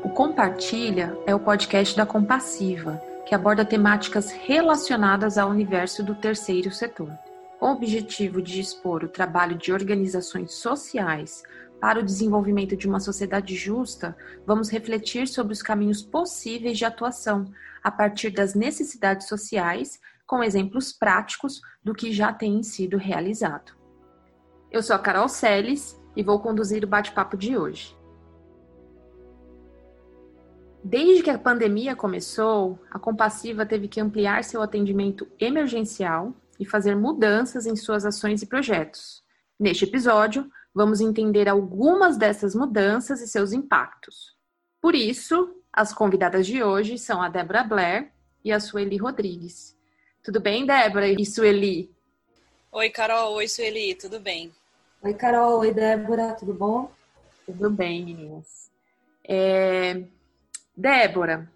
O Compartilha é o podcast da Compassiva, que aborda temáticas relacionadas ao universo do terceiro setor. Com o objetivo de expor o trabalho de organizações sociais para o desenvolvimento de uma sociedade justa, vamos refletir sobre os caminhos possíveis de atuação a partir das necessidades sociais, com exemplos práticos do que já tem sido realizado. Eu sou a Carol Seles e vou conduzir o bate-papo de hoje. Desde que a pandemia começou, a Compassiva teve que ampliar seu atendimento emergencial e fazer mudanças em suas ações e projetos. Neste episódio, vamos entender algumas dessas mudanças e seus impactos. Por isso, as convidadas de hoje são a Débora Blair e a Sueli Rodrigues. Tudo bem, Débora e Sueli? Oi, Carol. Oi, Sueli. Tudo bem? Oi, Carol. Oi, Débora. Tudo bom? Tudo bem, meninas. É... Débora,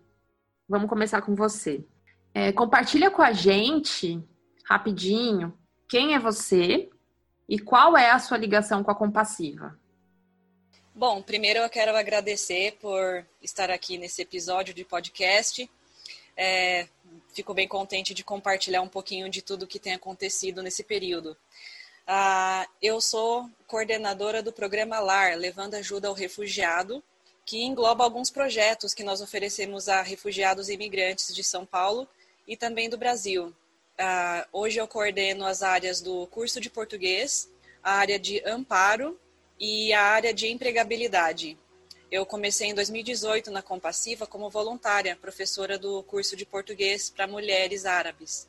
vamos começar com você. É, compartilha com a gente, rapidinho, quem é você e qual é a sua ligação com a Compassiva. Bom, primeiro eu quero agradecer por estar aqui nesse episódio de podcast. É, fico bem contente de compartilhar um pouquinho de tudo que tem acontecido nesse período. Ah, eu sou coordenadora do programa LAR, Levando Ajuda ao Refugiado, que engloba alguns projetos que nós oferecemos a refugiados e imigrantes de São Paulo e também do Brasil. Uh, hoje eu coordeno as áreas do curso de português, a área de amparo e a área de empregabilidade. Eu comecei em 2018 na Compassiva como voluntária, professora do curso de português para mulheres árabes.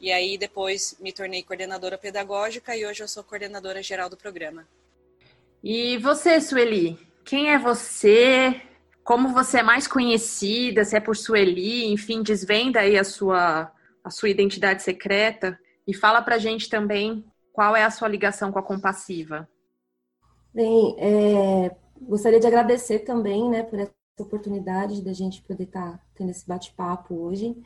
E aí depois me tornei coordenadora pedagógica e hoje eu sou coordenadora geral do programa. E você, Sueli? Quem é você? Como você é mais conhecida? Se é por Sueli? Enfim, desvenda aí a sua, a sua identidade secreta e fala pra gente também qual é a sua ligação com a Compassiva. Bem, é, gostaria de agradecer também, né, por essa oportunidade da gente poder estar tá tendo esse bate-papo hoje.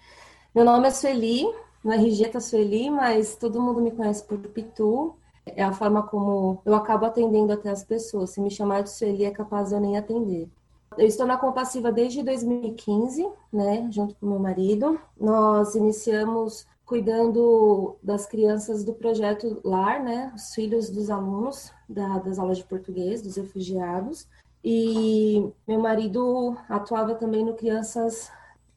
Meu nome é Sueli, no RG tá Sueli, mas todo mundo me conhece por Pitu é a forma como eu acabo atendendo até as pessoas. Se me chamar de Sueli, é capaz de eu nem atender. Eu estou na Compassiva desde 2015, né, junto com meu marido. Nós iniciamos cuidando das crianças do projeto LAR, né, os filhos dos alunos da, das aulas de português, dos refugiados. E meu marido atuava também no crianças,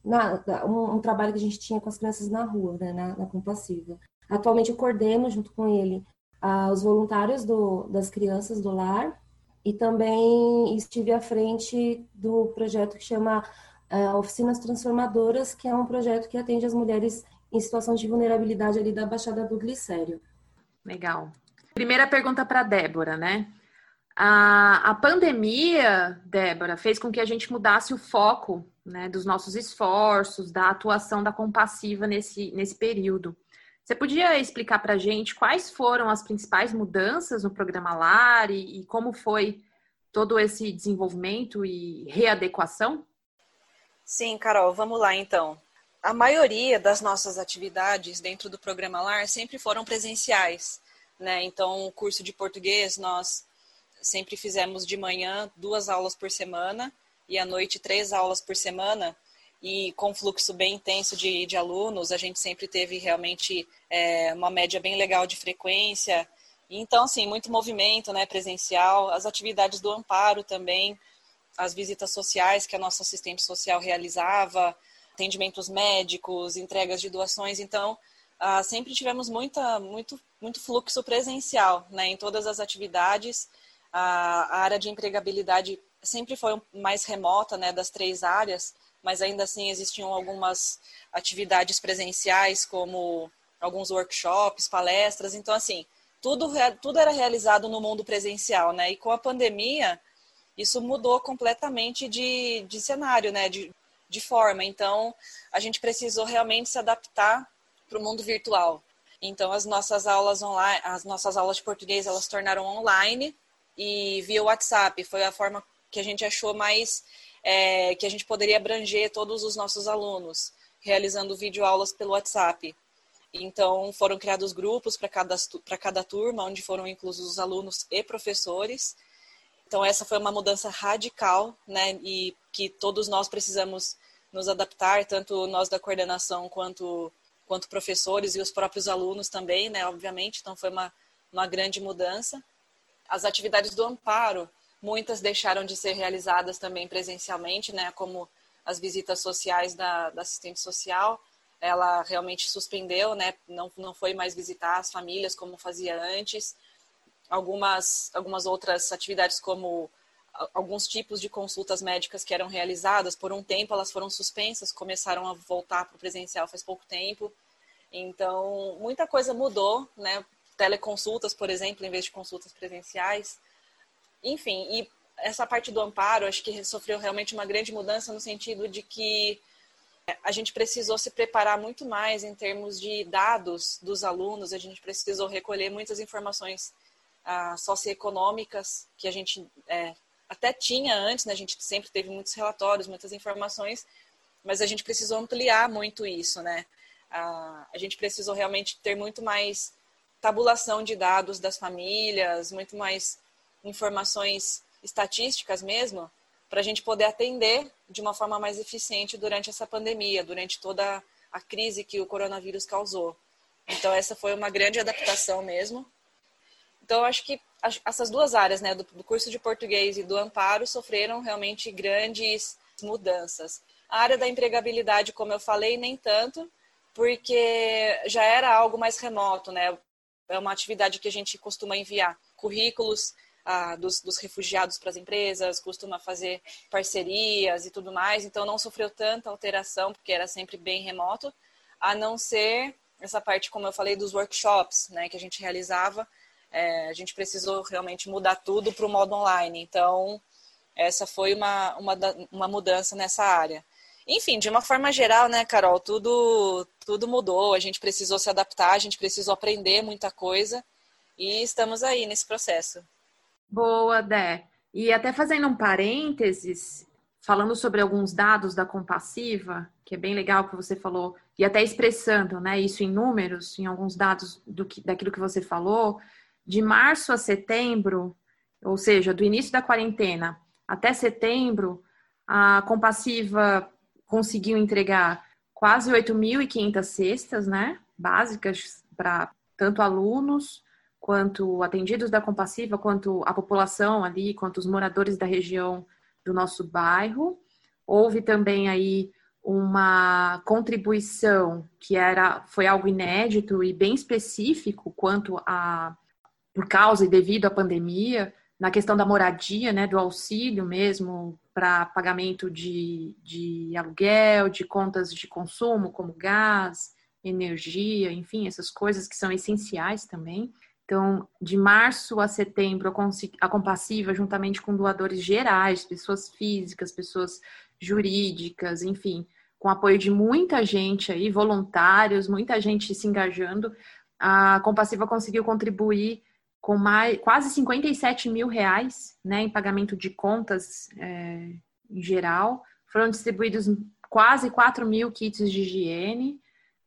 na, um, um, trabalho que a gente tinha com as crianças na rua, né, na, na Compassiva. Atualmente eu coordeno junto com ele aos voluntários do, das crianças do lar e também estive à frente do projeto que chama uh, Oficinas Transformadoras, que é um projeto que atende as mulheres em situação de vulnerabilidade ali da Baixada do Glicério. Legal. Primeira pergunta para Débora, né? A, a pandemia, Débora, fez com que a gente mudasse o foco né, dos nossos esforços, da atuação da compassiva nesse, nesse período. Você podia explicar para a gente quais foram as principais mudanças no programa LAR e, e como foi todo esse desenvolvimento e readequação? Sim, Carol, vamos lá então. A maioria das nossas atividades dentro do programa LAR sempre foram presenciais, né? Então, o curso de português nós sempre fizemos de manhã duas aulas por semana e à noite três aulas por semana e com fluxo bem intenso de, de alunos, a gente sempre teve realmente é, uma média bem legal de frequência. Então, assim, muito movimento né, presencial, as atividades do amparo também, as visitas sociais que a nossa assistente social realizava, atendimentos médicos, entregas de doações. Então, ah, sempre tivemos muita, muito, muito fluxo presencial né, em todas as atividades. a área de empregabilidade sempre foi mais remota né, das três áreas, mas ainda assim existiam algumas atividades presenciais, como alguns workshops, palestras. Então, assim, tudo, tudo era realizado no mundo presencial, né? E com a pandemia, isso mudou completamente de, de cenário, né? De, de forma. Então, a gente precisou realmente se adaptar para o mundo virtual. Então, as nossas aulas online, as nossas aulas de português, elas tornaram online e via WhatsApp. Foi a forma que a gente achou mais é, que a gente poderia abranger todos os nossos alunos, realizando videoaulas pelo WhatsApp. Então, foram criados grupos para cada, cada turma, onde foram inclusos os alunos e professores. Então essa foi uma mudança radical, né? E que todos nós precisamos nos adaptar, tanto nós da coordenação quanto quanto professores e os próprios alunos também, né? Obviamente, então foi uma uma grande mudança. As atividades do amparo, muitas deixaram de ser realizadas também presencialmente, né? Como as visitas sociais da, da assistente social, ela realmente suspendeu, né? Não, não foi mais visitar as famílias como fazia antes. Algumas, algumas outras atividades, como alguns tipos de consultas médicas que eram realizadas, por um tempo elas foram suspensas, começaram a voltar para o presencial faz pouco tempo. Então, muita coisa mudou, né? Teleconsultas, por exemplo, em vez de consultas presenciais. Enfim, e essa parte do amparo, acho que sofreu realmente uma grande mudança no sentido de que a gente precisou se preparar muito mais em termos de dados dos alunos, a gente precisou recolher muitas informações ah, socioeconômicas que a gente é, até tinha antes, né? a gente sempre teve muitos relatórios, muitas informações, mas a gente precisou ampliar muito isso, né? Ah, a gente precisou realmente ter muito mais tabulação de dados das famílias, muito mais informações estatísticas mesmo, para a gente poder atender de uma forma mais eficiente durante essa pandemia, durante toda a crise que o coronavírus causou. Então, essa foi uma grande adaptação mesmo. Então, acho que essas duas áreas, né, do, curso de português e do amparo, sofreram realmente grandes mudanças. A área da empregabilidade, como eu falei, nem tanto, porque já era algo mais remoto, né? É uma atividade que a gente costuma enviar currículos ah, dos, dos, refugiados para as empresas, costuma fazer parcerias e tudo mais, então não sofreu tanta alteração, porque era sempre bem remoto, a não ser essa parte, como eu falei, dos workshops né, que a gente realizava. É, a gente precisou realmente mudar tudo para o modo online. Então, essa foi uma, uma, uma mudança nessa área. Enfim, de uma forma geral, né, Carol, tudo, tudo mudou, a gente precisou se adaptar, a gente precisou aprender muita coisa e estamos aí nesse processo. Boa, Dé. E até fazendo um parênteses, falando sobre alguns dados da compassiva, que é bem legal que você falou, e até expressando né, isso em números, em alguns dados do que, daquilo que você falou, de março a setembro, ou seja, do início da quarentena até setembro, a compassiva conseguiu entregar quase 8.500 cestas, né, básicas para tanto alunos quanto atendidos da compassiva, quanto a população ali, quanto os moradores da região do nosso bairro. Houve também aí uma contribuição que era foi algo inédito e bem específico quanto a por causa e devido à pandemia na questão da moradia, né, do auxílio mesmo para pagamento de, de aluguel, de contas de consumo como gás, energia, enfim, essas coisas que são essenciais também. Então, de março a setembro, a Compassiva, juntamente com doadores gerais, pessoas físicas, pessoas jurídicas, enfim, com apoio de muita gente aí, voluntários, muita gente se engajando, a Compassiva conseguiu contribuir com mais, quase 57 mil reais né, em pagamento de contas é, em geral. Foram distribuídos quase 4 mil kits de higiene.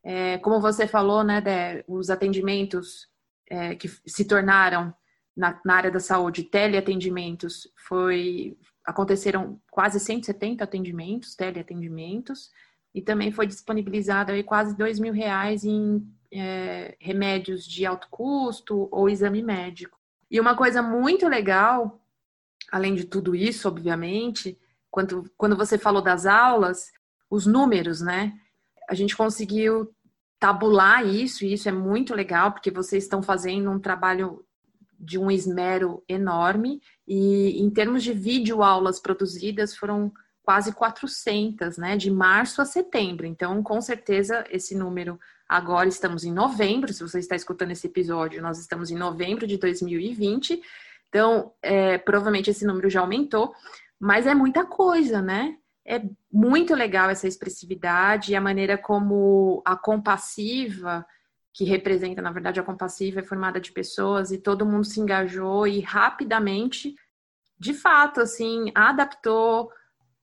É, como você falou, né, os atendimentos é, que se tornaram na, na, área da saúde teleatendimentos foi aconteceram quase 170 atendimentos, teleatendimentos, e também foi disponibilizado aí quase dois mil reais em é, remédios de alto custo ou exame médico. E uma coisa muito legal, além de tudo isso, obviamente, quando, quando você falou das aulas, os números, né? A gente conseguiu tabular isso, e isso é muito legal, porque vocês estão fazendo um trabalho de um esmero enorme, e em termos de vídeo aulas produzidas, foram quase 400, né, de março a setembro. Então, com certeza, esse número, agora estamos em novembro, se você está escutando esse episódio, nós estamos em novembro de 2020, então, é, provavelmente esse número já aumentou, mas é muita coisa, né? É muito legal essa expressividade e a maneira como a compassiva, que representa, na verdade, a compassiva é formada de pessoas e todo mundo se engajou e rapidamente, de fato, assim, adaptou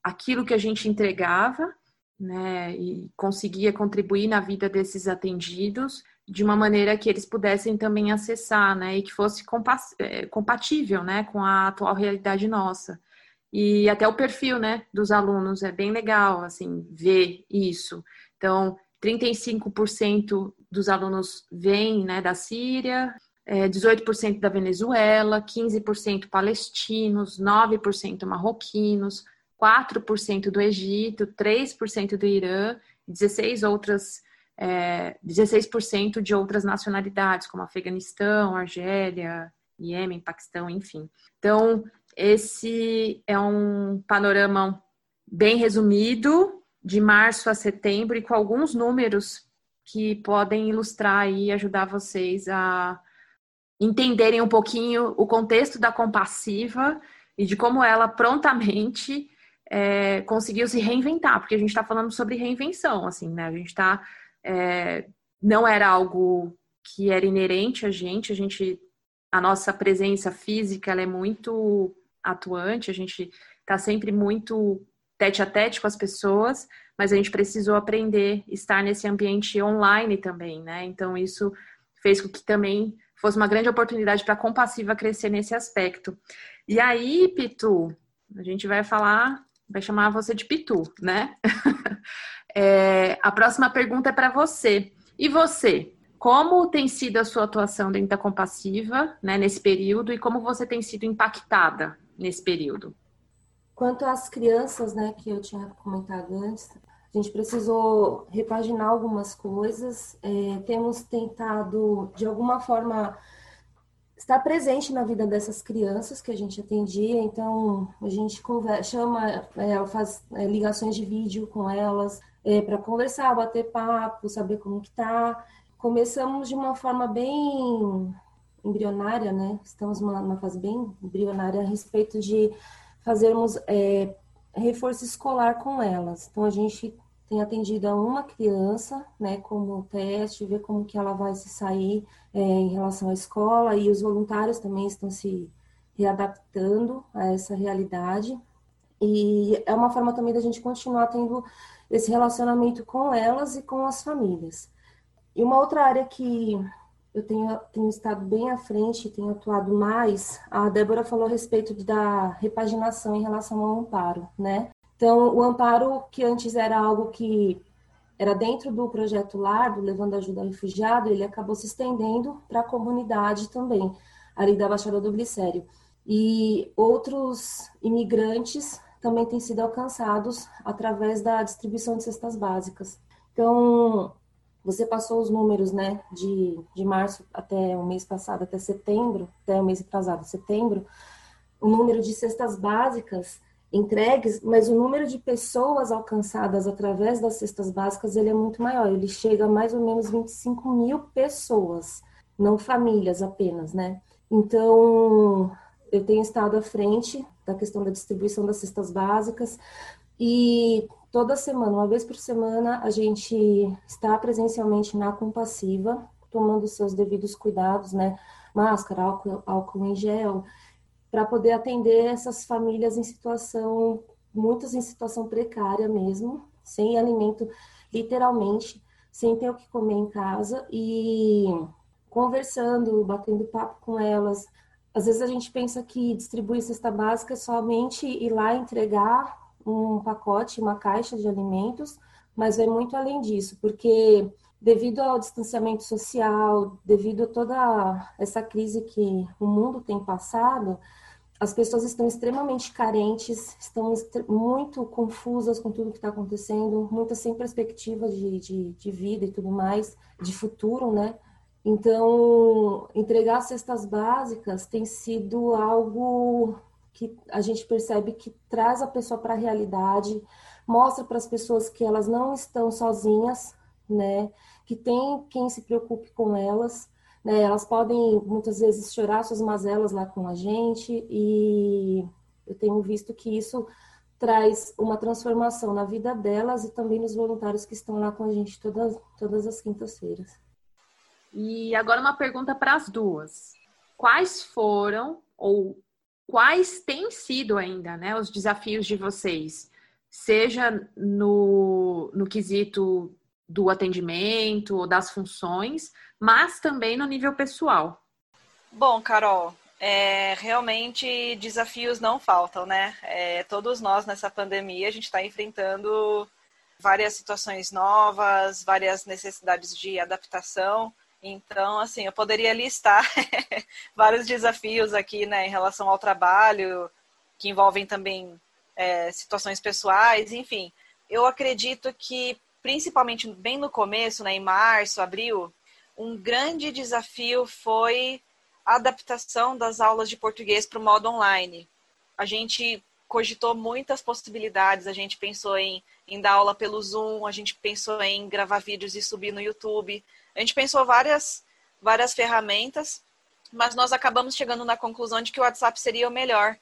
aquilo que a gente entregava, né, e conseguia contribuir na vida desses atendidos de uma maneira que eles pudessem também acessar, né, e que fosse é, compatível, né, com a atual realidade nossa. E até o perfil, né, dos alunos é bem legal, assim, ver isso. Então, 35% dos alunos vêm, né, da Síria, 18% é, da Venezuela, 15% palestinos, 9% marroquinos, 4% do Egito, 3% do Irã, 16 outras é, 16% de outras nacionalidades, como Afeganistão, Argélia, Iêmen, Paquistão, enfim. Então, esse é um panorama bem resumido, de março a setembro, e com alguns números que podem ilustrar e ajudar vocês a entenderem um pouquinho o contexto da compassiva e de como ela prontamente é, conseguiu se reinventar, porque a gente está falando sobre reinvenção, assim, né? A gente está é, não era algo que era inerente a gente, a gente, a nossa presença física ela é muito atuante, a gente está sempre muito tete a tete com as pessoas, mas a gente precisou aprender a estar nesse ambiente online também, né? Então isso fez com que também fosse uma grande oportunidade para a Compassiva crescer nesse aspecto. E aí, Pitu, a gente vai falar, vai chamar você de Pitu, né? É, a próxima pergunta é para você. E você? Como tem sido a sua atuação dentro da Compassiva né, nesse período e como você tem sido impactada nesse período? Quanto às crianças, né, que eu tinha comentado antes, a gente precisou repaginar algumas coisas. É, temos tentado, de alguma forma, estar presente na vida dessas crianças que a gente atendia. Então, a gente conversa, chama, é, faz é, ligações de vídeo com elas, é, para conversar, bater papo, saber como que tá. Começamos de uma forma bem embrionária, né? Estamos numa, fase bem embrionária a respeito de fazermos é, reforço escolar com elas. Então a gente tem atendido a uma criança, né, como teste, ver como que ela vai se sair é, em relação à escola e os voluntários também estão se readaptando a essa realidade. E é uma forma também da gente continuar tendo esse relacionamento com elas e com as famílias. E uma outra área que eu tenho, tenho estado bem à frente, tenho atuado mais, a Débora falou a respeito da repaginação em relação ao amparo, né? Então, o amparo, que antes era algo que era dentro do projeto LAR, do Levando Ajuda ao Refugiado, ele acabou se estendendo para a comunidade também, ali da Baixada do Glicério. E outros imigrantes também têm sido alcançados através da distribuição de cestas básicas. Então, você passou os números, né, de, de março até o mês passado, até setembro, até o mês atrasado, setembro, o número de cestas básicas entregues, mas o número de pessoas alcançadas através das cestas básicas, ele é muito maior, ele chega a mais ou menos 25 mil pessoas, não famílias apenas, né? Então, eu tenho estado à frente da questão da distribuição das cestas básicas e toda semana, uma vez por semana, a gente está presencialmente na compassiva, tomando seus devidos cuidados, né? Máscara, álcool, álcool em gel, para poder atender essas famílias em situação, muitas em situação precária mesmo, sem alimento, literalmente, sem ter o que comer em casa e conversando, batendo papo com elas, às vezes a gente pensa que distribuir cesta básica é somente ir lá entregar um pacote, uma caixa de alimentos, mas é muito além disso, porque devido ao distanciamento social, devido a toda essa crise que o mundo tem passado, as pessoas estão extremamente carentes, estão muito confusas com tudo que está acontecendo, muitas sem perspectiva de, de, de vida e tudo mais, de futuro, né? Então, entregar cestas básicas tem sido algo que a gente percebe que traz a pessoa para a realidade, mostra para as pessoas que elas não estão sozinhas, né? Que tem quem se preocupe com elas, né? Elas podem muitas vezes chorar suas mazelas lá com a gente e eu tenho visto que isso traz uma transformação na vida delas e também nos voluntários que estão lá com a gente todas, todas as quintas-feiras. E agora uma pergunta para as duas. Quais foram ou quais têm sido ainda, né, os desafios de vocês, seja no, no quesito do atendimento ou das funções, mas também no nível pessoal. Bom, Carol, é, realmente desafios não faltam, né? É, todos nós nessa pandemia a gente está enfrentando várias situações novas, várias necessidades de adaptação. Então, assim, eu poderia listar vários desafios aqui, né, em relação ao trabalho, que envolvem também é, situações pessoais, enfim. Eu acredito que, principalmente bem no começo, né, em março, abril, um grande desafio foi a adaptação das aulas de português para o modo online. A gente cogitou muitas possibilidades, a gente pensou em, em dar aula pelo Zoom, a gente pensou em gravar vídeos e subir no YouTube, a gente pensou várias, várias ferramentas, mas nós acabamos chegando na conclusão de que o WhatsApp seria o melhor,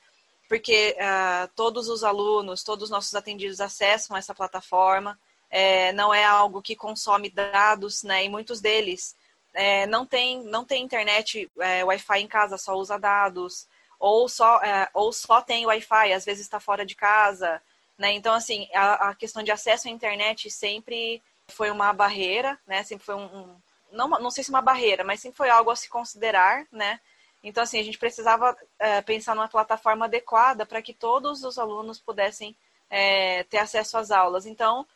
porque uh, todos os alunos, todos os nossos atendidos acessam essa plataforma, é, não é algo que consome dados, né? E muitos deles é, não tem não tem internet, é, Wi-Fi em casa, só usa dados, ou só é, ou só tem Wi-Fi, às vezes está fora de casa, né? Então assim a, a, questão de acesso à internet sempre foi uma barreira, né? Sempre foi um, um não não sei se uma barreira, mas sempre foi algo a se considerar, né? Então, assim, a gente precisava é, pensar numa plataforma adequada para que todos os alunos pudessem é, ter acesso às aulas. Então,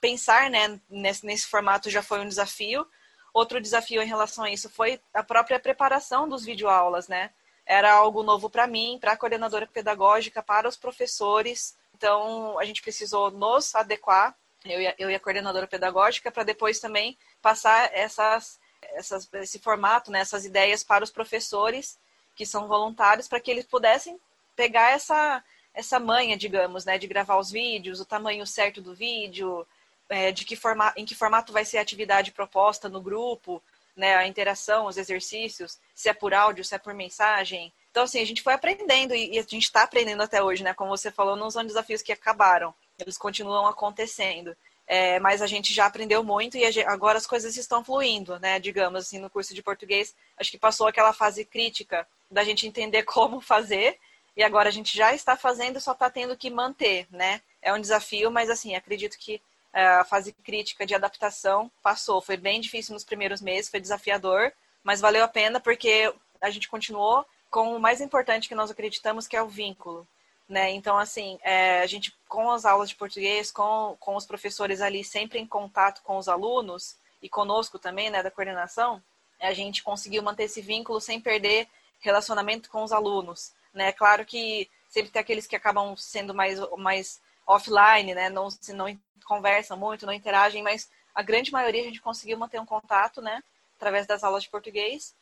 pensar né, nesse, nesse formato já foi um desafio. Outro desafio em relação a isso foi a própria preparação dos videoaulas, né? Era algo novo para mim, para a coordenadora pedagógica, para os professores. Então, a gente precisou nos adequar, eu e a, eu e a coordenadora pedagógica, para depois também passar essas essas, esse formato, né, essas ideias para os professores que são voluntários, para que eles pudessem pegar essa, essa manha, digamos, né, de gravar os vídeos, o tamanho certo do vídeo, é, de que forma, em que formato vai ser a atividade proposta no grupo, né, a interação, os exercícios, se é por áudio, se é por mensagem. Então, assim, a gente foi aprendendo e, e a gente está aprendendo até hoje, né? Como você falou, não são desafios que acabaram, eles continuam acontecendo. É, mas a gente já aprendeu muito e gente, agora as coisas estão fluindo, né? Digamos assim, no curso de português, acho que passou aquela fase crítica da gente entender como fazer e agora a gente já está fazendo, só está tendo que manter, né? É um desafio, mas assim, acredito que é, a fase crítica de adaptação passou. Foi bem difícil nos primeiros meses, foi desafiador, mas valeu a pena porque a gente continuou com o mais importante que nós acreditamos, que é o vínculo. Né? Então, assim, é, a gente, com as aulas de português, com, com os professores ali sempre em contato com os alunos e conosco também, né, da coordenação, a gente conseguiu manter esse vínculo sem perder relacionamento com os alunos. Né? Claro que sempre tem aqueles que acabam sendo mais, mais offline, né? não, não conversam muito, não interagem, mas a grande maioria a gente conseguiu manter um contato né? através das aulas de português.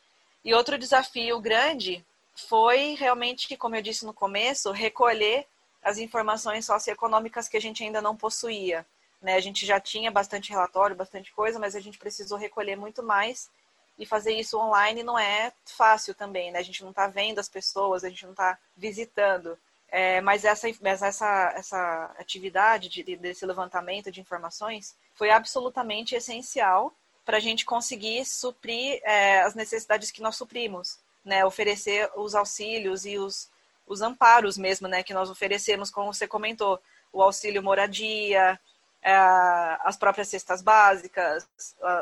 E outro desafio grande foi realmente, como eu disse no começo, recolher as informações socioeconômicas que a gente ainda não possuía. Né? A gente já tinha bastante relatório, bastante coisa, mas a gente precisou recolher muito mais e fazer isso online não é fácil também, né? A gente não está vendo as pessoas, a gente não está visitando. É, mas essa, essa, essa atividade de, desse levantamento de informações foi absolutamente essencial para a gente conseguir suprir é, as necessidades que nós suprimos né, oferecer os auxílios e os, os amparos mesmo, né, que nós oferecemos, como você comentou, o auxílio moradia, é, as próprias cestas básicas,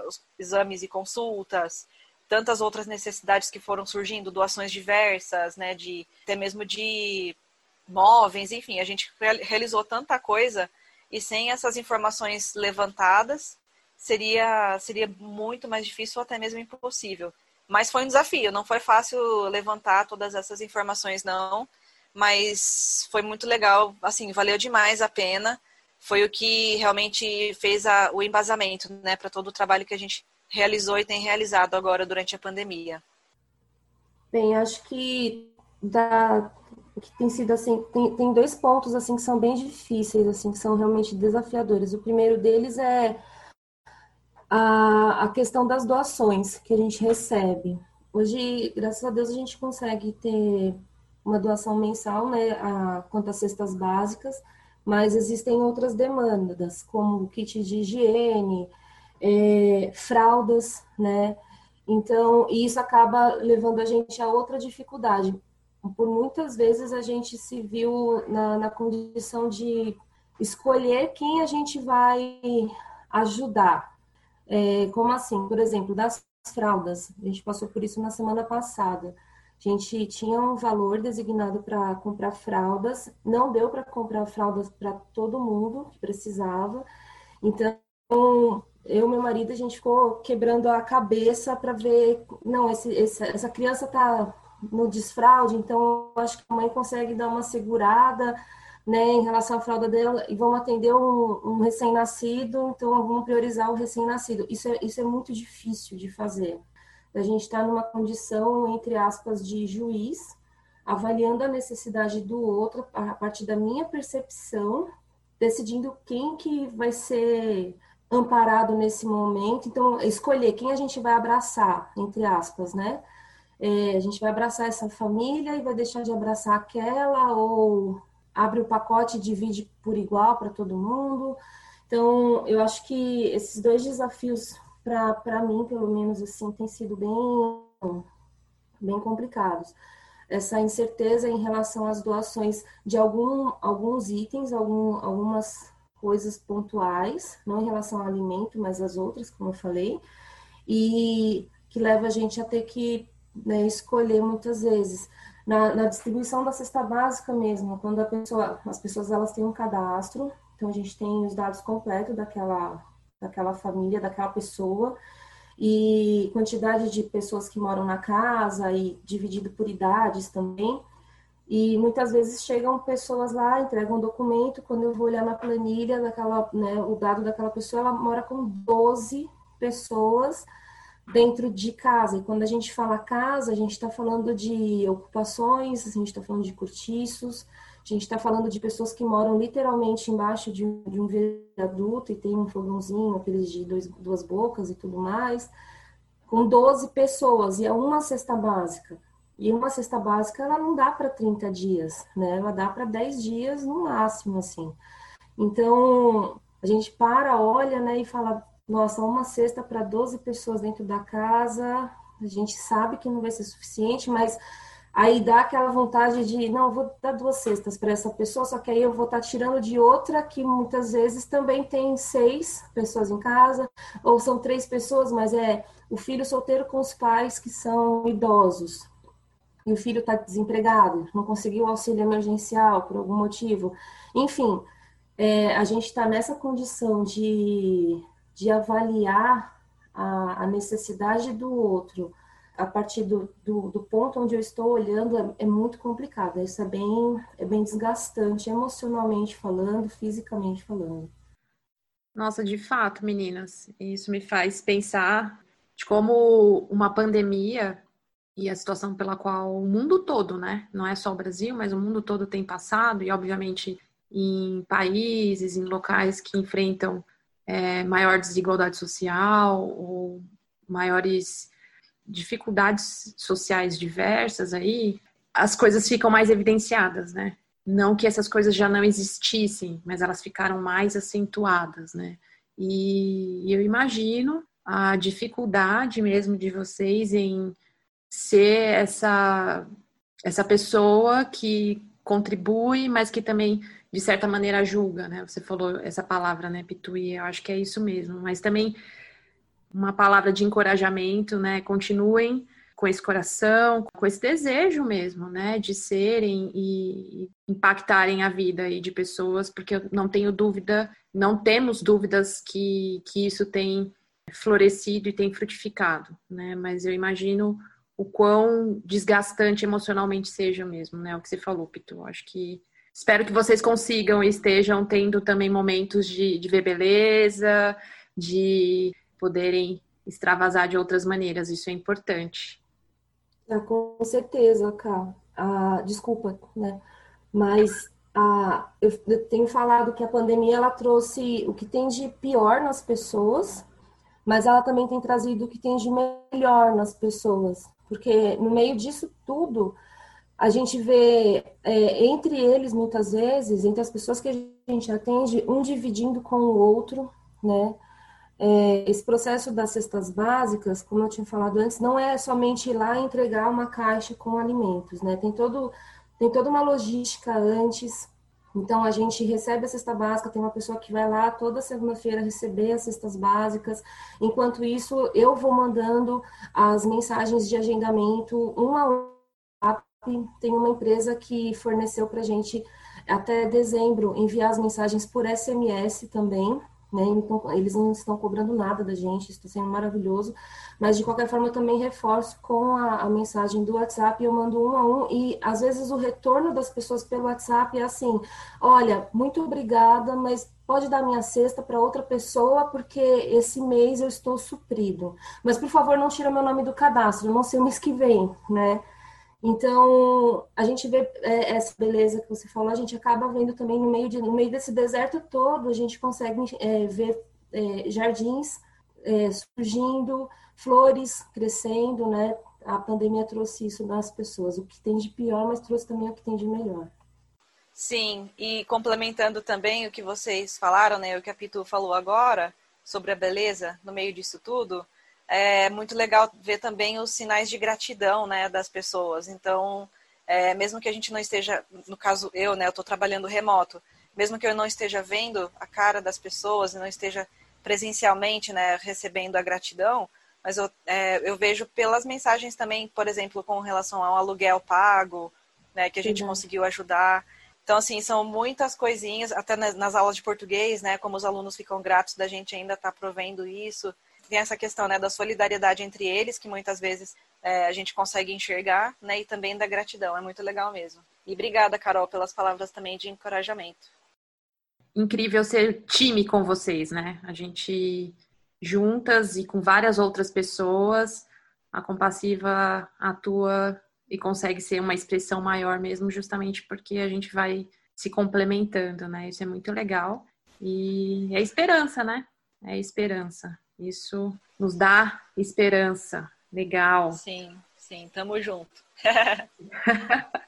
os exames e consultas, tantas outras necessidades que foram surgindo, doações diversas, né, de até mesmo de móveis, enfim, a gente realizou tanta coisa e sem essas informações levantadas seria seria muito mais difícil ou até mesmo impossível. Mas foi um desafio, não foi fácil levantar todas essas informações, não. Mas foi muito legal, assim, valeu demais a pena. Foi o que realmente fez a, o embasamento, né, para todo o trabalho que a gente realizou e tem realizado agora durante a pandemia. Bem, acho que da, que tem sido assim, tem, tem dois pontos assim que são bem difíceis, assim, que são realmente desafiadores. O primeiro deles é a, a questão das doações que a gente recebe. Hoje, graças a Deus, a gente consegue ter uma doação mensal, né, a, quanto às cestas básicas, mas existem outras demandas, como kit de higiene, é, fraldas, né? Então, isso acaba levando a gente a outra dificuldade. Por muitas vezes a gente se viu na, na condição de escolher quem a gente vai ajudar. É, como assim? Por exemplo, das fraldas. A gente passou por isso na semana passada. A gente tinha um valor designado para comprar fraldas, não deu para comprar fraldas para todo mundo que precisava. Então, eu e meu marido, a gente ficou quebrando a cabeça para ver, não, esse, esse, essa criança está no desfraude, então acho que a mãe consegue dar uma segurada, né, em relação à fralda dela e vamos atender um, um recém-nascido, então vamos priorizar o recém-nascido. Isso é, isso é muito difícil de fazer a gente está numa condição, entre aspas, de juiz, avaliando a necessidade do outro a partir da minha percepção, decidindo quem que vai ser amparado nesse momento. Então, escolher quem a gente vai abraçar, entre aspas, né? É, a gente vai abraçar essa família e vai deixar de abraçar aquela, ou abre o pacote e divide por igual para todo mundo. Então, eu acho que esses dois desafios para mim, pelo menos assim, tem sido bem, bem complicados. Essa incerteza em relação às doações de algum, alguns itens, algum, algumas coisas pontuais, não em relação ao alimento, mas as outras, como eu falei, e que leva a gente a ter que né, escolher muitas vezes. Na, na, distribuição da cesta básica mesmo, quando a pessoa, as pessoas elas têm um cadastro, então a gente tem os dados completos daquela daquela família, daquela pessoa, e quantidade de pessoas que moram na casa e dividido por idades também. E muitas vezes chegam pessoas lá, entregam um documento, quando eu vou olhar na planilha daquela, né, o dado daquela pessoa, ela mora com 12 pessoas dentro de casa. E quando a gente fala casa, a gente está falando de ocupações, a gente está falando de cortiços, a gente está falando de pessoas que moram literalmente embaixo de, de um viaduto e tem um fogãozinho, aqueles de dois, duas bocas e tudo mais, com 12 pessoas e é uma cesta básica. E uma cesta básica, ela não dá para 30 dias, né? Ela dá para 10 dias no máximo, assim. Então, a gente para, olha, né, e fala, nossa, uma cesta para 12 pessoas dentro da casa, a gente sabe que não vai ser suficiente, mas Aí dá aquela vontade de, não, vou dar duas cestas para essa pessoa, só que aí eu vou estar tá tirando de outra que muitas vezes também tem seis pessoas em casa, ou são três pessoas, mas é o filho solteiro com os pais que são idosos. E o filho está desempregado, não conseguiu auxílio emergencial por algum motivo. Enfim, é, a gente está nessa condição de, de avaliar a, a necessidade do outro a partir do, do, do, ponto onde eu estou olhando é, é, muito complicado. Isso é bem, é bem desgastante, emocionalmente falando, fisicamente falando. Nossa, de fato, meninas, isso me faz pensar de como uma pandemia e a situação pela qual o mundo todo, né, não é só o Brasil, mas o mundo todo tem passado, e obviamente em países, em locais que enfrentam é, maior desigualdade social ou maiores dificuldades sociais diversas aí, as coisas ficam mais evidenciadas, né? Não que essas coisas já não existissem, mas elas ficaram mais acentuadas, né? E eu imagino a dificuldade mesmo de vocês em ser essa essa pessoa que contribui, mas que também de certa maneira julga, né? Você falou essa palavra, né, Pituí, eu acho que é isso mesmo, mas também uma palavra de encorajamento, né? Continuem com esse coração, com esse desejo mesmo, né, de serem e impactarem a vida aí de pessoas, porque eu não tenho dúvida, não temos dúvidas que, que isso tem florescido e tem frutificado, né, mas eu imagino o quão desgastante emocionalmente seja mesmo, né, o que você falou, Pitu, acho que espero que vocês consigam e estejam tendo também momentos de, de ver beleza, de poderem extravasar de outras maneiras. Isso é importante. Ah, com certeza, Ká. Ah, desculpa, né? Mas ah, eu tenho falado que a pandemia ela trouxe o que tem de pior nas pessoas, mas ela também tem trazido o que tem de melhor nas pessoas. Porque no meio disso tudo, a gente vê é, entre eles, muitas vezes, entre as pessoas que a gente atende, um dividindo com o outro, né? É, esse processo das cestas básicas, como eu tinha falado antes, não é somente ir lá entregar uma caixa com alimentos, né? Tem, todo, tem toda uma logística antes, Então a gente recebe a cesta básica, tem uma pessoa que vai lá toda segunda-feira receber as cestas básicas. Enquanto isso, eu vou mandando as mensagens de agendamento uma a uma. Tem uma empresa que forneceu para a gente até dezembro enviar as mensagens por SMS também, né? Então, eles não estão cobrando nada da gente, está sendo maravilhoso. Mas, de qualquer forma, também reforço com a, a, mensagem do WhatsApp, eu mando um a um, e às vezes o retorno das pessoas pelo WhatsApp é assim: olha, muito obrigada, mas pode dar minha cesta para outra pessoa, porque esse mês eu estou suprido. Mas, por favor, não tira meu nome do cadastro, eu não sei o mês que vem, né? Então, a gente vê é, essa beleza que você falou, a gente acaba vendo também no meio, de, no meio desse deserto todo, a gente consegue é, ver é, jardins é, surgindo, flores crescendo, né? A pandemia trouxe isso nas pessoas, o que tem de pior, mas trouxe também o que tem de melhor. Sim, e complementando também o que vocês falaram, né, o que a Pitu falou agora sobre a beleza no meio disso tudo, é muito legal ver também os sinais de gratidão né, das pessoas. Então, é, mesmo que a gente não esteja, no caso eu, né, eu estou trabalhando remoto, mesmo que eu não esteja vendo a cara das pessoas, não esteja presencialmente né, recebendo a gratidão, mas eu, é, eu vejo pelas mensagens também, por exemplo, com relação ao aluguel pago, né, que a gente uhum. conseguiu ajudar. Então, assim, são muitas coisinhas, até nas, nas, aulas de português, né, como os alunos ficam gratos da gente ainda estar tá provendo isso tem essa questão né, da solidariedade entre eles, que muitas vezes é, a gente consegue enxergar, né, e também da gratidão. É muito legal mesmo. E obrigada, Carol, pelas palavras também de encorajamento. Incrível ser time com vocês, né? A gente juntas e com várias outras pessoas, a compassiva atua e consegue ser uma expressão maior mesmo, justamente porque a gente vai se complementando, né? Isso é muito legal. E é esperança, né? É esperança. Isso nos dá esperança. Legal. Sim, sim, tamo junto.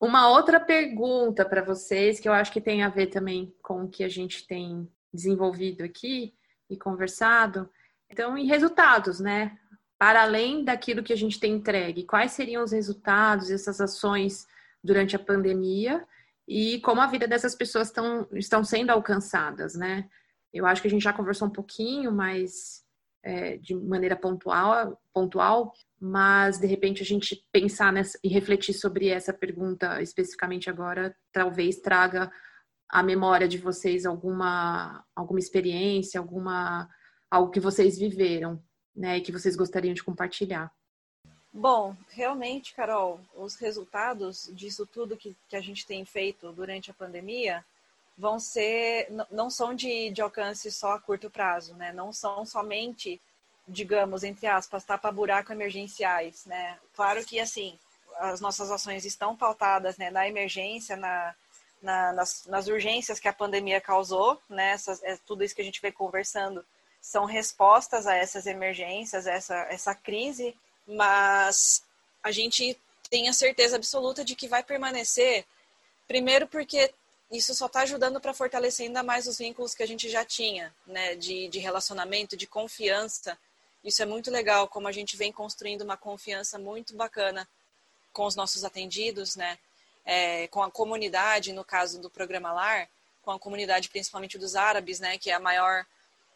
Uma outra pergunta para vocês, que eu acho que tem a ver também com o que a gente tem desenvolvido aqui e conversado. Então, em resultados, né? Para além daquilo que a gente tem entregue, quais seriam os resultados dessas ações durante a pandemia e como a vida dessas pessoas estão, estão sendo alcançadas, né? Eu acho que a gente já conversou um pouquinho, mas é, de maneira pontual, pontual, mas de repente a gente pensar nessa, e refletir sobre essa pergunta especificamente agora, talvez traga à memória de vocês alguma, alguma experiência, alguma algo que vocês viveram, né, e que vocês gostariam de compartilhar. Bom, realmente, Carol, os resultados disso tudo que, que a gente tem feito durante a pandemia vão ser, não são de, de alcance só a curto prazo, né? Não são somente, digamos, entre aspas, tapa-buraco emergenciais, né? Claro que, assim, as nossas ações estão pautadas né, na emergência, na, na, nas, nas, urgências que a pandemia causou, né? Essas, é, tudo isso que a gente vem conversando são respostas a essas emergências, essa, essa crise, mas a gente tem a certeza absoluta de que vai permanecer, primeiro porque isso só está ajudando para fortalecer ainda mais os vínculos que a gente já tinha, né, de, de relacionamento, de confiança. Isso é muito legal, como a gente vem construindo uma confiança muito bacana com os nossos atendidos, né, é, com a comunidade, no caso do programa LAR, com a comunidade principalmente dos árabes, né, que é a maior,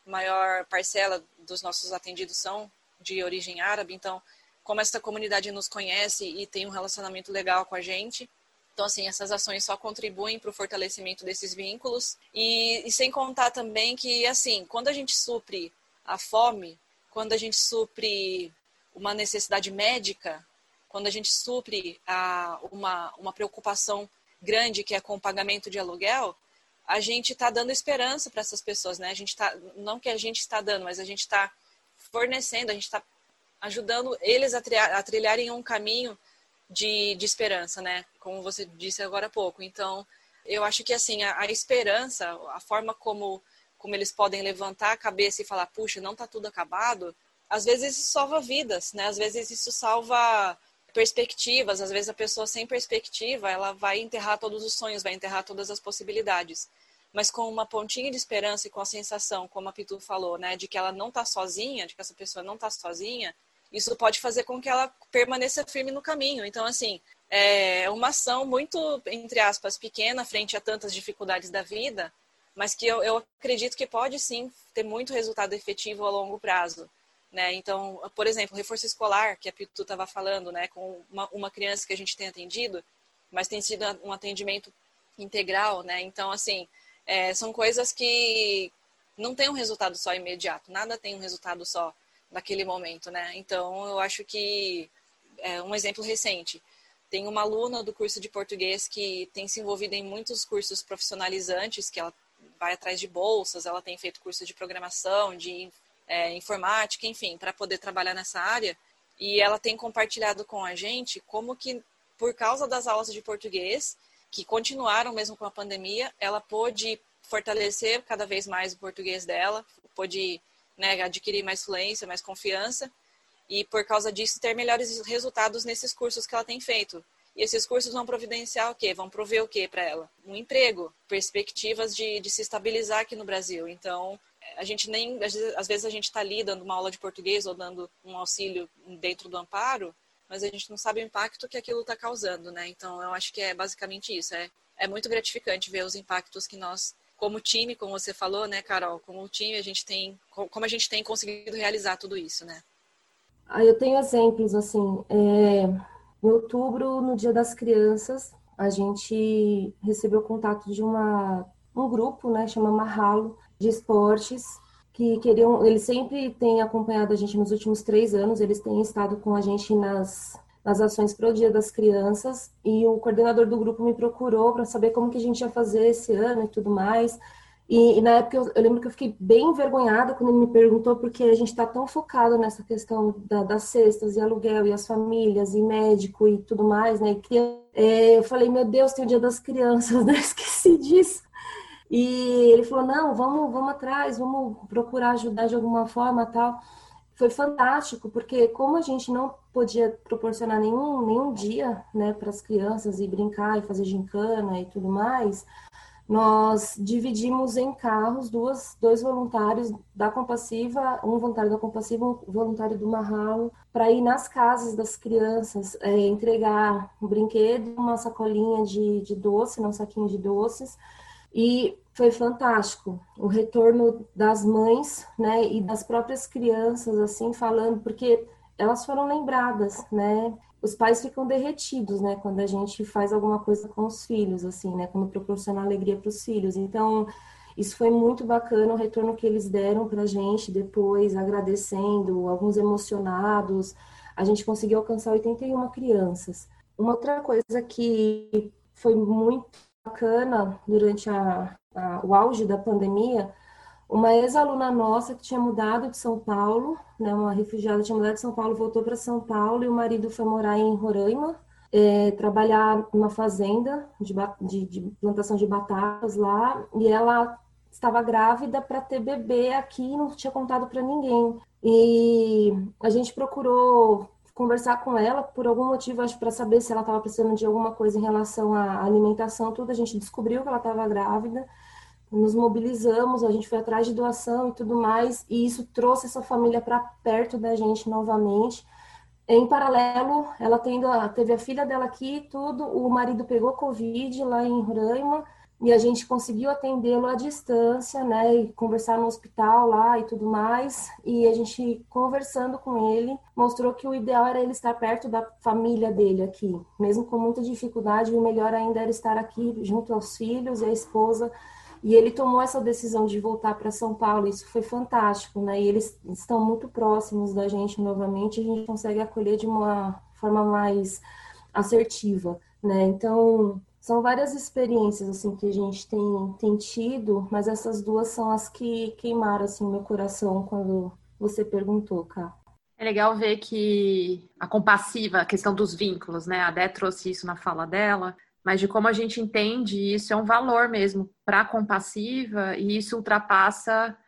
maior parcela dos nossos atendidos são de origem árabe. Então, como essa comunidade nos conhece e tem um relacionamento legal com a gente, então, assim, essas ações só contribuem para o fortalecimento desses vínculos. E, e, sem contar também que, assim, quando a gente supre a fome, quando a gente supre uma necessidade médica, quando a gente supre a, uma, uma preocupação grande que é com o pagamento de aluguel, a gente está dando esperança para essas pessoas, né? A gente tá, não que a gente está dando, mas a gente está fornecendo, a gente está ajudando eles a, a trilharem um caminho de, de esperança, né? Como você disse agora há pouco. Então, eu acho que assim, a, a, esperança, a forma como, como eles podem levantar a cabeça e falar, puxa, não está tudo acabado, às vezes isso salva vidas, né? Às vezes isso salva perspectivas, às vezes a pessoa sem perspectiva, ela vai enterrar todos os sonhos, vai enterrar todas as possibilidades. Mas com uma pontinha de esperança e com a sensação, como a Pitu falou, né, de que ela não está sozinha, de que essa pessoa não está sozinha, isso pode fazer com que ela permaneça firme no caminho. Então, assim, é uma ação muito, entre aspas, pequena frente a tantas dificuldades da vida, mas que eu, eu acredito que pode sim ter muito resultado efetivo a longo prazo. Né? Então, por exemplo, reforço escolar, que a Pitu estava falando, né, com uma, uma, criança que a gente tem atendido, mas tem sido um atendimento integral, né? Então, assim, é, são coisas que não tem um resultado só imediato, nada tem um resultado só naquele momento, né? Então, eu acho que é um exemplo recente. Tem uma aluna do curso de português que tem se envolvido em muitos cursos profissionalizantes, que ela vai atrás de bolsas, ela tem feito curso de programação, de é, informática, enfim, para poder trabalhar nessa área. E ela tem compartilhado com a gente como que, por causa das aulas de português, que continuaram mesmo com a pandemia, ela pôde fortalecer cada vez mais o português dela, pôde né, adquirir mais fluência, mais confiança e por causa disso ter melhores resultados nesses cursos que ela tem feito. E esses cursos vão providenciar o quê? Vão prover o quê para ela? Um emprego, perspectivas de, de se estabilizar aqui no Brasil. Então, a gente nem, às vezes a gente está ali dando uma aula de português ou dando um auxílio dentro do amparo, mas a gente não sabe o impacto que aquilo está causando, né? Então, eu acho que é basicamente isso. É, é muito gratificante ver os impactos que nós como time, como você falou, né, Carol, como time a gente tem, como a gente tem conseguido realizar tudo isso, né? Eu tenho exemplos assim. É, em outubro, no Dia das Crianças, a gente recebeu contato de uma um grupo, né, chama Marralo de esportes que queriam. Eles sempre têm acompanhado a gente nos últimos três anos. Eles têm estado com a gente nas nas ações para o Dia das Crianças e o coordenador do grupo me procurou para saber como que a gente ia fazer esse ano e tudo mais. E, e na época eu, eu, lembro que eu fiquei bem envergonhada quando ele me perguntou porque a gente está tão focado nessa questão da, das cestas e aluguel e as famílias e médico e tudo mais, né? E, é, eu falei, meu Deus, tem o Dia das Crianças, né? Esqueci disso. E ele falou, não, vamos, vamos atrás, vamos procurar ajudar de alguma forma tal foi fantástico, porque como a gente não podia proporcionar nenhum, nenhum dia né, para as crianças e brincar e fazer gincana e tudo mais, nós dividimos em carros duas, dois voluntários da Compassiva, um voluntário da Compassiva, um voluntário do Marralo, para ir nas casas das crianças, é, entregar um brinquedo, uma sacolinha de, de doce, não um saquinho de doces, e foi fantástico o retorno das mães, né, e das próprias crianças, assim, falando, porque elas foram lembradas, né? Os pais ficam derretidos, né, quando a gente faz alguma coisa com os filhos, assim, né, quando proporciona alegria para os filhos. Então, isso foi muito bacana o retorno que eles deram para a gente depois, agradecendo, alguns emocionados. A gente conseguiu alcançar 81 crianças. Uma outra coisa que foi muito bacana durante a, a, o auge da pandemia, uma ex-aluna nossa que tinha mudado de São Paulo, né, uma refugiada tinha mudado de São Paulo, voltou para São Paulo e o marido foi morar em Roraima, é, trabalhar numa fazenda de, de, de, plantação de batatas lá, e ela estava grávida para ter bebê aqui e não tinha contado para ninguém. E a gente procurou conversar com ela por algum motivo, acho para saber se ela estava precisando de alguma coisa em relação à alimentação, tudo. A gente descobriu que ela estava grávida, nos mobilizamos, a gente foi atrás de doação e tudo mais, e isso trouxe essa família para perto da gente novamente. Em paralelo, ela tendo, teve a filha dela aqui, tudo. O marido pegou Covid lá em Roraima e a gente conseguiu atendê-lo à distância, né, e conversar no hospital lá e tudo mais, e a gente conversando com ele, mostrou que o ideal era ele estar perto da família dele aqui, mesmo com muita dificuldade, o melhor ainda era estar aqui junto aos filhos e à esposa, e ele tomou essa decisão de voltar para São Paulo, isso foi fantástico, né, e eles estão muito próximos da gente novamente, a gente consegue acolher de uma forma mais assertiva, né, então são várias experiências assim que a gente tem, tem tido, mas essas duas são as que queimaram assim meu coração quando você perguntou, cara. É legal ver que a compassiva, a questão dos vínculos, né? A Dé trouxe isso na fala dela, mas de como a gente entende isso é um valor mesmo para a compassiva e isso ultrapassa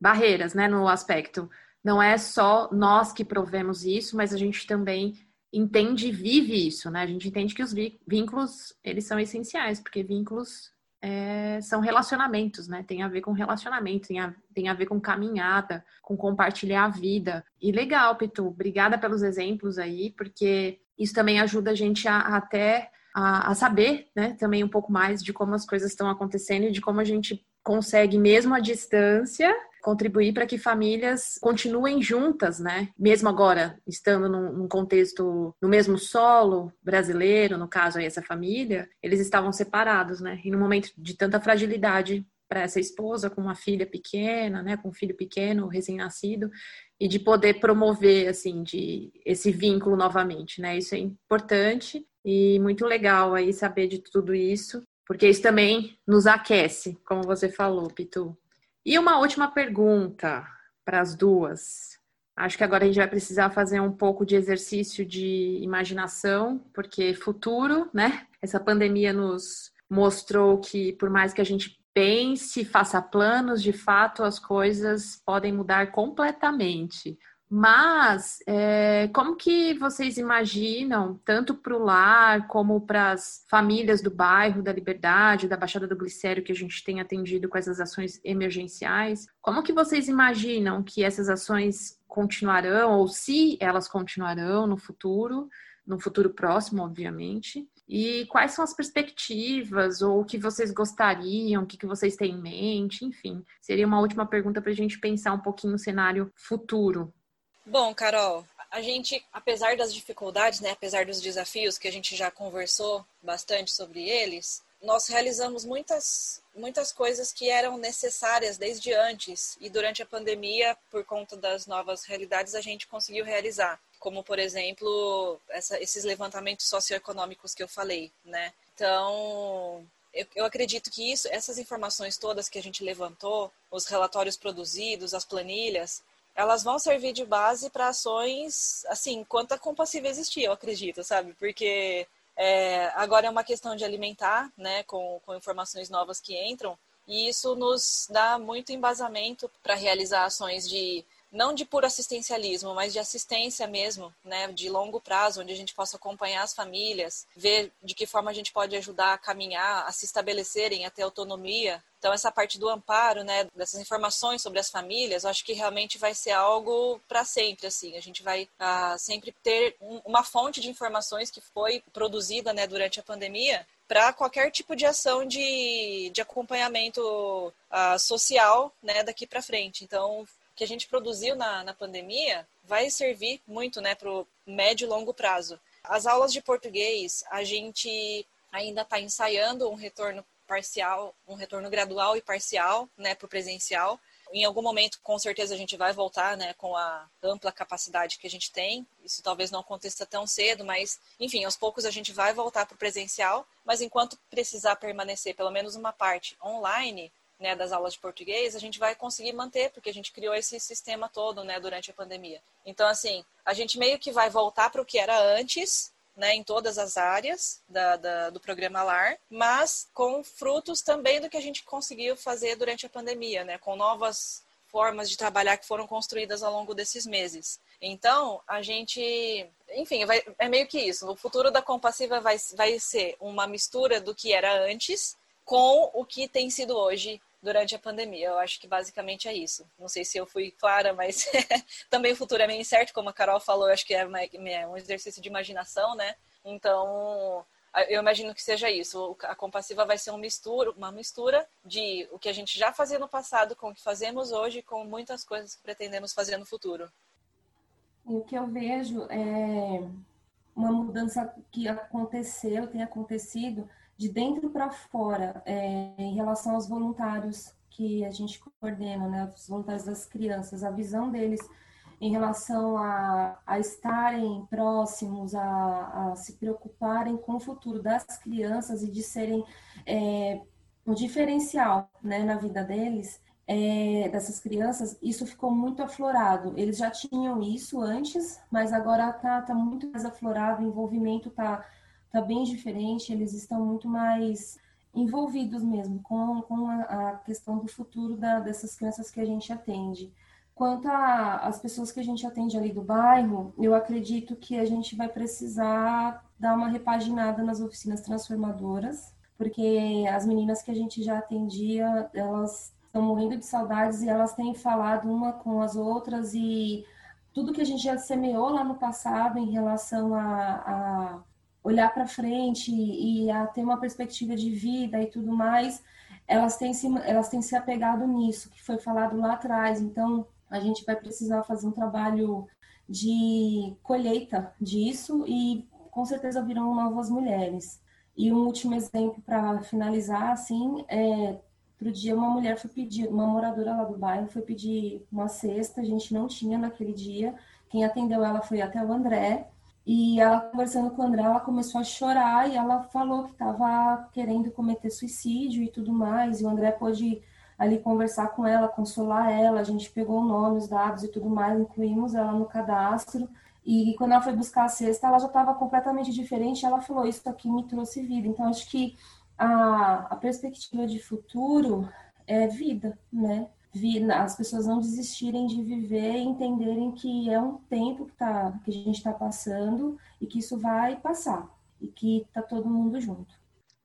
barreiras, né? No aspecto. Não é só nós que provemos isso, mas a gente também entende e vive isso, né? A gente entende que os vínculos, eles são essenciais, porque vínculos é, são relacionamentos, né? Tem a ver com relacionamento, tem a, tem a ver com caminhada, com compartilhar a vida. E legal, Pitu, obrigada pelos exemplos aí, porque isso também ajuda a gente a, a até a, a, saber, né, também um pouco mais de como as coisas estão acontecendo e de como a gente consegue, mesmo à distância, contribuir para que famílias continuem juntas, né? Mesmo agora, estando num, num, contexto, no mesmo solo brasileiro, no caso aí essa família, eles estavam separados, né? E no momento de tanta fragilidade para essa esposa com uma filha pequena, né, com um filho pequeno, recém-nascido, e de poder promover assim de esse vínculo novamente, né? Isso é importante e muito legal aí saber de tudo isso, porque isso também nos aquece, como você falou, Pitu. E uma última pergunta para as duas. Acho que agora a gente vai precisar fazer um pouco de exercício de imaginação, porque futuro, né? Essa pandemia nos mostrou que, por mais que a gente pense, faça planos, de fato as coisas podem mudar completamente. Mas é, como que vocês imaginam, tanto para o lar como para as famílias do bairro da Liberdade, da Baixada do Glicério, que a gente tem atendido com essas ações emergenciais, como que vocês imaginam que essas ações continuarão, ou se elas continuarão no futuro, no futuro próximo, obviamente? E quais são as perspectivas, ou o que vocês gostariam, o que, vocês têm em mente, enfim. Seria uma última pergunta para a gente pensar um pouquinho no cenário futuro Bom, Carol, a gente, apesar das dificuldades, né, apesar dos desafios que a gente já conversou bastante sobre eles, nós realizamos muitas, muitas coisas que eram necessárias desde antes e durante a pandemia, por conta das novas realidades, a gente conseguiu realizar, como por exemplo essa, esses levantamentos socioeconômicos que eu falei, né? Então, eu, eu acredito que isso, essas informações todas que a gente levantou, os relatórios produzidos, as planilhas, elas vão servir de base para ações, assim, enquanto a compassiva existir, eu acredito, sabe? Porque é, agora é uma questão de alimentar, né, com, com informações novas que entram, e isso nos dá muito embasamento para realizar ações de não de puro assistencialismo, mas de assistência mesmo, né, de longo prazo, onde a gente possa acompanhar as famílias, ver de que forma a gente pode ajudar a caminhar, a se estabelecerem, a ter autonomia. Então essa parte do amparo, né, dessas informações sobre as famílias, eu acho que realmente vai ser algo para sempre, assim. A gente vai uh, sempre ter um, uma fonte de informações que foi produzida, né, durante a pandemia para qualquer tipo de ação de, de acompanhamento uh, social né, daqui para frente. Então, que a gente produziu na, na pandemia vai servir muito né, para o médio e longo prazo. As aulas de português, a gente ainda está ensaiando um retorno parcial, um retorno gradual e parcial né, para o presencial. Em algum momento, com certeza, a gente vai voltar né, com a ampla capacidade que a gente tem. Isso talvez não aconteça tão cedo, mas, enfim, aos poucos a gente vai voltar para o presencial. Mas enquanto precisar permanecer pelo menos uma parte online, né, das aulas de português, a gente vai conseguir manter, porque a gente criou esse sistema todo né, durante a pandemia. Então, assim, a gente meio que vai voltar para o que era antes, né, em todas as áreas da, da, do programa LAR, mas com frutos também do que a gente conseguiu fazer durante a pandemia, né, com novas formas de trabalhar que foram construídas ao longo desses meses. Então, a gente, enfim, vai, é meio que isso. O futuro da compassiva vai, vai ser uma mistura do que era antes com o que tem sido hoje durante a pandemia. Eu acho que basicamente é isso. Não sei se eu fui clara, mas também o futuro é meio incerto, como a Carol falou, acho que é, é um exercício de imaginação, né? Então, eu imagino que seja isso. A compassiva vai ser uma mistura, uma mistura de o que a gente já fazia no passado com o que fazemos hoje, com muitas coisas que pretendemos fazer no futuro. O que eu vejo é uma mudança que aconteceu, tem acontecido, de dentro para fora, é, em relação aos voluntários que a gente coordena, né, os voluntários das crianças, a visão deles em relação a, a estarem próximos, a, a, se preocuparem com o futuro das crianças e de serem é, um diferencial né, na vida deles, é, dessas crianças, isso ficou muito aflorado. Eles já tinham isso antes, mas agora está tá muito mais aflorado, o envolvimento está tá bem diferente, eles estão muito mais envolvidos mesmo com, com a, a questão do futuro da, dessas crianças que a gente atende. Quanto às pessoas que a gente atende ali do bairro, eu acredito que a gente vai precisar dar uma repaginada nas oficinas transformadoras, porque as meninas que a gente já atendia, elas estão morrendo de saudades e elas têm falado uma com as outras e tudo que a gente já semeou lá no passado em relação a, a olhar para frente e a ter uma perspectiva de vida e tudo mais, elas têm se, elas têm se apegado nisso que foi falado lá atrás. Então, a gente vai precisar fazer um trabalho de colheita disso e com certeza virão novas mulheres. E um último exemplo para finalizar, assim, é Outro dia uma mulher foi pedir, uma moradora lá do bairro foi pedir uma cesta, a gente não tinha naquele dia. Quem atendeu ela foi até o André. E ela conversando com o André, ela começou a chorar e ela falou que estava querendo cometer suicídio e tudo mais. E o André pôde ali conversar com ela, consolar ela. A gente pegou o nome, os dados e tudo mais, incluímos ela no cadastro. E quando ela foi buscar a cesta, ela já estava completamente diferente. Ela falou: Isso aqui me trouxe vida. Então, acho que a, a perspectiva de futuro é vida, né? As pessoas não desistirem de viver e entenderem que é um tempo que, tá, que a gente está passando e que isso vai passar e que tá todo mundo junto.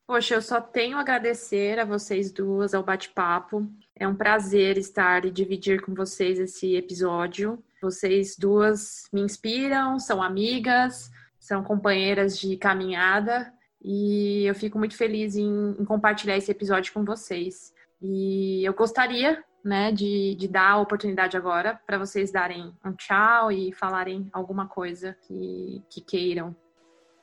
Poxa, eu só tenho a agradecer a vocês duas, ao bate-papo. É um prazer estar e dividir com vocês esse episódio. Vocês duas me inspiram, são amigas, são companheiras de caminhada e eu fico muito feliz em, em compartilhar esse episódio com vocês. E eu gostaria né, de, de dar a oportunidade agora para vocês darem um tchau e falarem alguma coisa que, que queiram.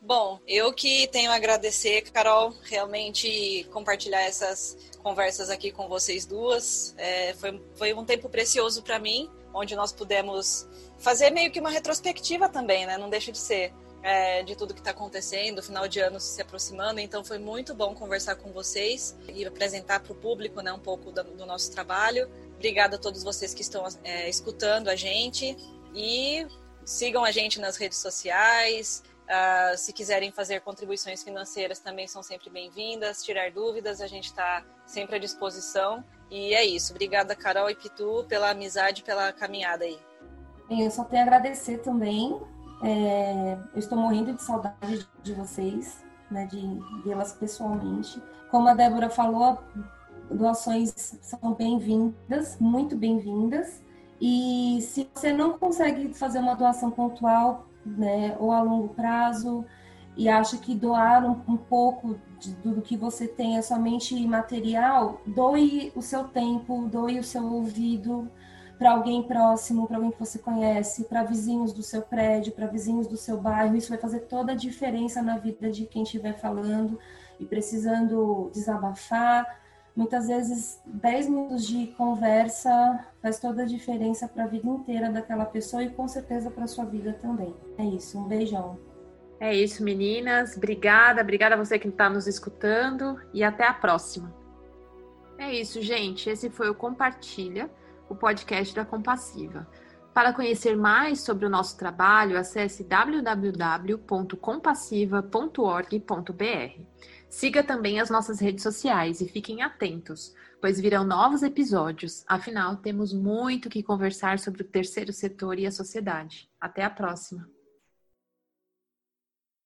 Bom, eu que tenho a agradecer, Carol, realmente compartilhar essas conversas aqui com vocês duas. É, foi, foi um tempo precioso para mim, onde nós pudemos fazer meio que uma retrospectiva também, né? Não deixa de ser é, de tudo que está acontecendo, final de ano se aproximando. Então foi muito bom conversar com vocês e apresentar para o público né, um pouco do, do, nosso trabalho. Obrigada a todos vocês que estão é, escutando a gente e sigam a gente nas redes sociais. Uh, se quiserem fazer contribuições financeiras também são sempre bem-vindas. Tirar dúvidas, a gente está sempre à disposição. E é isso. Obrigada, Carol e Pitu, pela amizade, pela caminhada aí. Eu só tenho a agradecer também é, eu estou morrendo de saudade de vocês, né, de vê-las pessoalmente. Como a Débora falou, doações são bem-vindas, muito bem-vindas. E se você não consegue fazer uma doação pontual, né, ou a longo prazo, e acha que doar um, um pouco de, do que você tem é somente material, doe o seu tempo, doe o seu ouvido, para alguém próximo, para alguém que você conhece, para vizinhos do seu prédio, para vizinhos do seu bairro. Isso vai fazer toda a diferença na vida de quem estiver falando e precisando desabafar. Muitas vezes, 10 minutos de conversa faz toda a diferença para a vida inteira daquela pessoa e com certeza para a sua vida também. É isso, um beijão. É isso, meninas. Obrigada, obrigada a você que está nos escutando e até a próxima. É isso, gente. Esse foi o Compartilha o podcast da Compassiva. Para conhecer mais sobre o nosso trabalho, acesse www.compassiva.org.br. Siga também as nossas redes sociais e fiquem atentos, pois virão novos episódios. Afinal, temos muito que conversar sobre o terceiro setor e a sociedade. Até a próxima!